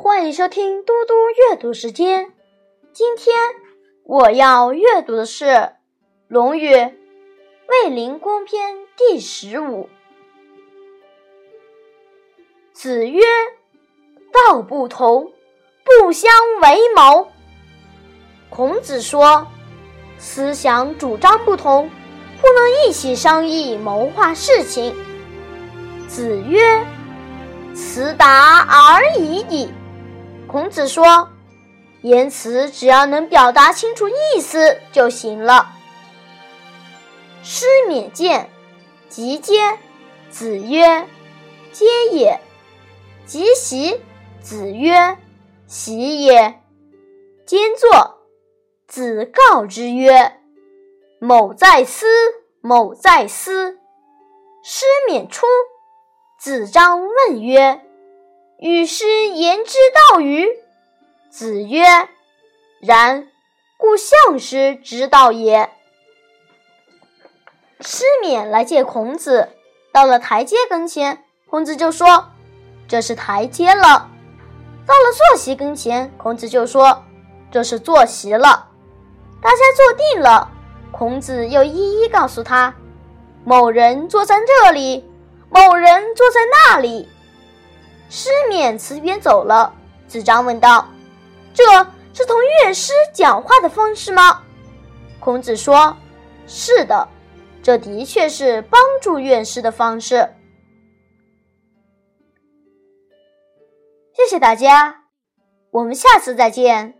欢迎收听嘟嘟阅读时间。今天我要阅读的是《论语·卫灵公篇》第十五。子曰：“道不同，不相为谋。”孔子说：“思想主张不同，不能一起商议谋划事情。”子曰：“辞达而已矣。”孔子说：“言辞只要能表达清楚意思就行了。”师免见，即接。子曰：“接也。”即席。子曰：“席也。”兼坐。子告之曰：“某在思，某在思。”师免出。子张问曰：与师言之道与？子曰：“然，故相师之道也。”师免来见孔子，到了台阶跟前，孔子就说：“这是台阶了。”到了坐席跟前，孔子就说：“这是坐席了。”大家坐定了，孔子又一一告诉他：“某人坐在这里，某人坐在那里。”师免辞别走了，子张问道：“这是同乐师讲话的方式吗？”孔子说：“是的，这的确是帮助乐师的方式。”谢谢大家，我们下次再见。